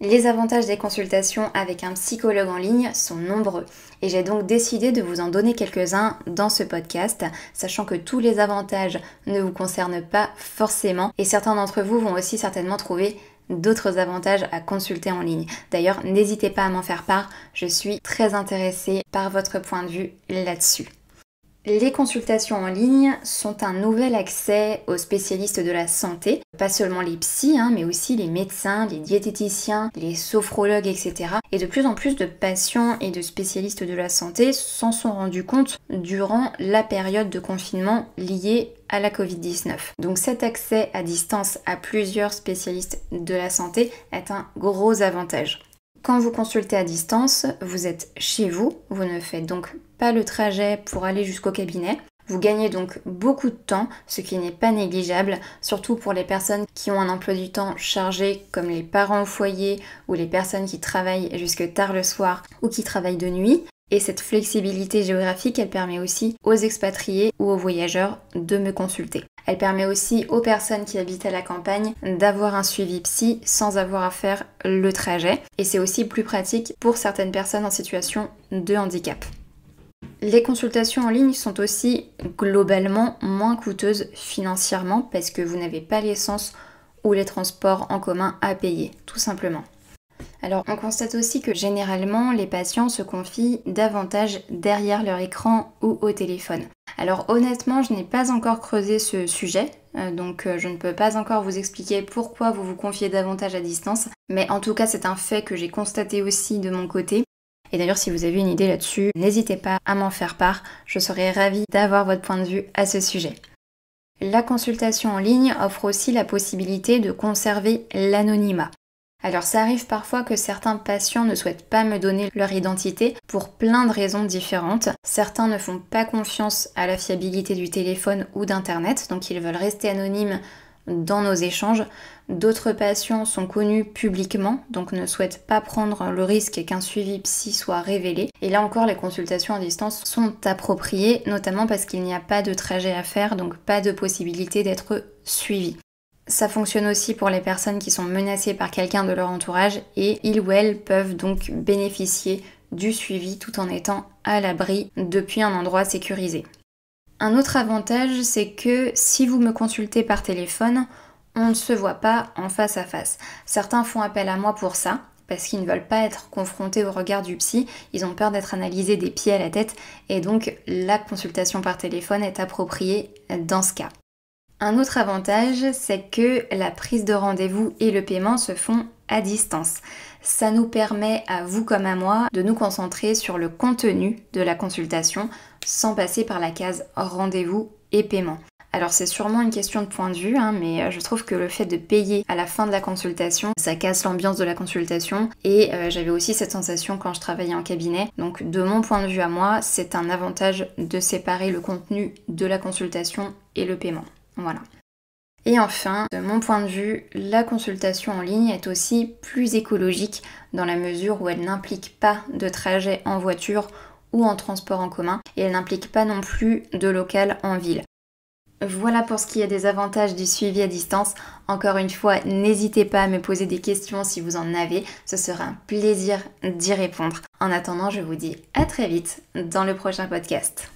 Les avantages des consultations avec un psychologue en ligne sont nombreux et j'ai donc décidé de vous en donner quelques-uns dans ce podcast, sachant que tous les avantages ne vous concernent pas forcément et certains d'entre vous vont aussi certainement trouver d'autres avantages à consulter en ligne. D'ailleurs, n'hésitez pas à m'en faire part, je suis très intéressée par votre point de vue là-dessus. Les consultations en ligne sont un nouvel accès aux spécialistes de la santé, pas seulement les psys, hein, mais aussi les médecins, les diététiciens, les sophrologues, etc. Et de plus en plus de patients et de spécialistes de la santé s'en sont rendus compte durant la période de confinement liée à la Covid-19. Donc cet accès à distance à plusieurs spécialistes de la santé est un gros avantage. Quand vous consultez à distance, vous êtes chez vous, vous ne faites donc pas le trajet pour aller jusqu'au cabinet. Vous gagnez donc beaucoup de temps, ce qui n'est pas négligeable, surtout pour les personnes qui ont un emploi du temps chargé, comme les parents au foyer ou les personnes qui travaillent jusque tard le soir ou qui travaillent de nuit. Et cette flexibilité géographique, elle permet aussi aux expatriés ou aux voyageurs de me consulter. Elle permet aussi aux personnes qui habitent à la campagne d'avoir un suivi psy sans avoir à faire le trajet. Et c'est aussi plus pratique pour certaines personnes en situation de handicap. Les consultations en ligne sont aussi globalement moins coûteuses financièrement parce que vous n'avez pas l'essence ou les transports en commun à payer, tout simplement. Alors on constate aussi que généralement les patients se confient davantage derrière leur écran ou au téléphone. Alors honnêtement je n'ai pas encore creusé ce sujet, euh, donc euh, je ne peux pas encore vous expliquer pourquoi vous vous confiez davantage à distance, mais en tout cas c'est un fait que j'ai constaté aussi de mon côté. Et d'ailleurs si vous avez une idée là-dessus, n'hésitez pas à m'en faire part, je serais ravie d'avoir votre point de vue à ce sujet. La consultation en ligne offre aussi la possibilité de conserver l'anonymat. Alors ça arrive parfois que certains patients ne souhaitent pas me donner leur identité pour plein de raisons différentes. Certains ne font pas confiance à la fiabilité du téléphone ou d'Internet, donc ils veulent rester anonymes dans nos échanges. D'autres patients sont connus publiquement, donc ne souhaitent pas prendre le risque qu'un suivi psy soit révélé. Et là encore, les consultations à distance sont appropriées, notamment parce qu'il n'y a pas de trajet à faire, donc pas de possibilité d'être suivi. Ça fonctionne aussi pour les personnes qui sont menacées par quelqu'un de leur entourage et ils ou elles peuvent donc bénéficier du suivi tout en étant à l'abri depuis un endroit sécurisé. Un autre avantage, c'est que si vous me consultez par téléphone, on ne se voit pas en face à face. Certains font appel à moi pour ça, parce qu'ils ne veulent pas être confrontés au regard du psy, ils ont peur d'être analysés des pieds à la tête, et donc la consultation par téléphone est appropriée dans ce cas. Un autre avantage, c'est que la prise de rendez-vous et le paiement se font à distance. Ça nous permet à vous comme à moi de nous concentrer sur le contenu de la consultation sans passer par la case rendez-vous et paiement. Alors c'est sûrement une question de point de vue, hein, mais euh, je trouve que le fait de payer à la fin de la consultation, ça casse l'ambiance de la consultation. Et euh, j'avais aussi cette sensation quand je travaillais en cabinet. Donc de mon point de vue à moi, c'est un avantage de séparer le contenu de la consultation et le paiement. Voilà. Et enfin, de mon point de vue, la consultation en ligne est aussi plus écologique dans la mesure où elle n'implique pas de trajet en voiture ou en transport en commun et elle n'implique pas non plus de local en ville. Voilà pour ce qui est des avantages du suivi à distance. Encore une fois, n'hésitez pas à me poser des questions si vous en avez, ce sera un plaisir d'y répondre. En attendant, je vous dis à très vite dans le prochain podcast.